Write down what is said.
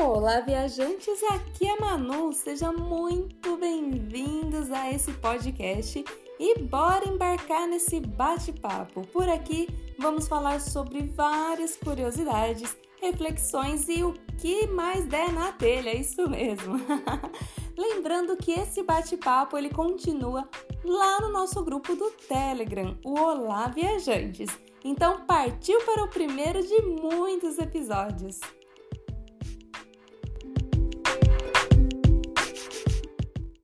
Olá, viajantes! Aqui é Manu. Sejam muito bem-vindos a esse podcast e bora embarcar nesse bate-papo. Por aqui vamos falar sobre várias curiosidades, reflexões e o que mais der na telha, é isso mesmo. Lembrando que esse bate-papo ele continua lá no nosso grupo do Telegram, o Olá Viajantes. Então partiu para o primeiro de muitos episódios.